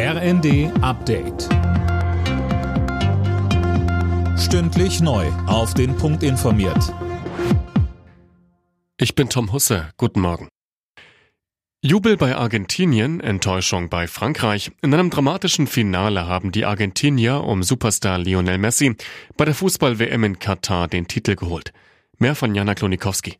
RND Update. Stündlich neu. Auf den Punkt informiert. Ich bin Tom Husse. Guten Morgen. Jubel bei Argentinien, Enttäuschung bei Frankreich. In einem dramatischen Finale haben die Argentinier um Superstar Lionel Messi bei der Fußball-WM in Katar den Titel geholt. Mehr von Jana Klonikowski.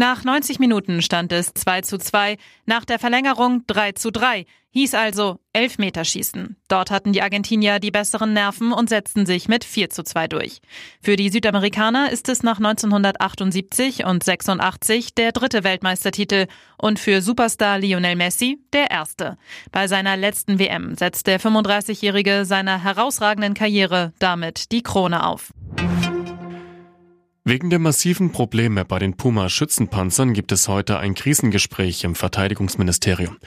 Nach 90 Minuten stand es 2 zu 2, nach der Verlängerung 3 zu 3. Hieß also Elfmeterschießen. Dort hatten die Argentinier die besseren Nerven und setzten sich mit 4 zu 2 durch. Für die Südamerikaner ist es nach 1978 und 86 der dritte Weltmeistertitel und für Superstar Lionel Messi der erste. Bei seiner letzten WM setzt der 35-Jährige seiner herausragenden Karriere damit die Krone auf. Wegen der massiven Probleme bei den Puma-Schützenpanzern gibt es heute ein Krisengespräch im Verteidigungsministerium.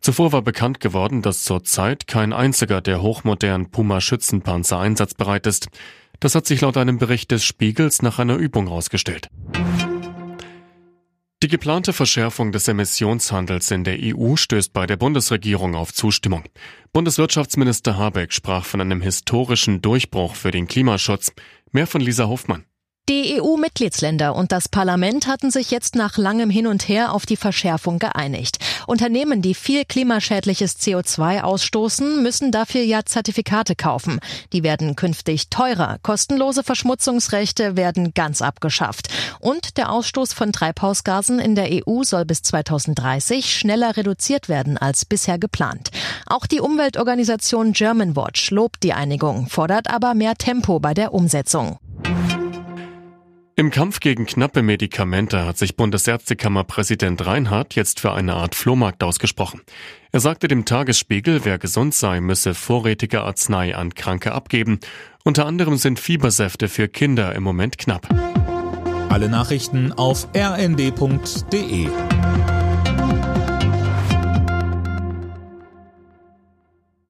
Zuvor war bekannt geworden, dass zurzeit kein einziger der hochmodernen Puma-Schützenpanzer einsatzbereit ist. Das hat sich laut einem Bericht des Spiegels nach einer Übung herausgestellt. Die geplante Verschärfung des Emissionshandels in der EU stößt bei der Bundesregierung auf Zustimmung. Bundeswirtschaftsminister Habeck sprach von einem historischen Durchbruch für den Klimaschutz. Mehr von Lisa Hofmann. Die EU-Mitgliedsländer und das Parlament hatten sich jetzt nach langem Hin und Her auf die Verschärfung geeinigt. Unternehmen, die viel klimaschädliches CO2 ausstoßen, müssen dafür ja Zertifikate kaufen. Die werden künftig teurer. Kostenlose Verschmutzungsrechte werden ganz abgeschafft. Und der Ausstoß von Treibhausgasen in der EU soll bis 2030 schneller reduziert werden als bisher geplant. Auch die Umweltorganisation Germanwatch lobt die Einigung, fordert aber mehr Tempo bei der Umsetzung. Im Kampf gegen knappe Medikamente hat sich Bundesärztekammerpräsident Reinhardt jetzt für eine Art Flohmarkt ausgesprochen. Er sagte dem Tagesspiegel, wer gesund sei, müsse vorrätige Arznei an Kranke abgeben. Unter anderem sind Fiebersäfte für Kinder im Moment knapp. Alle Nachrichten auf rnd.de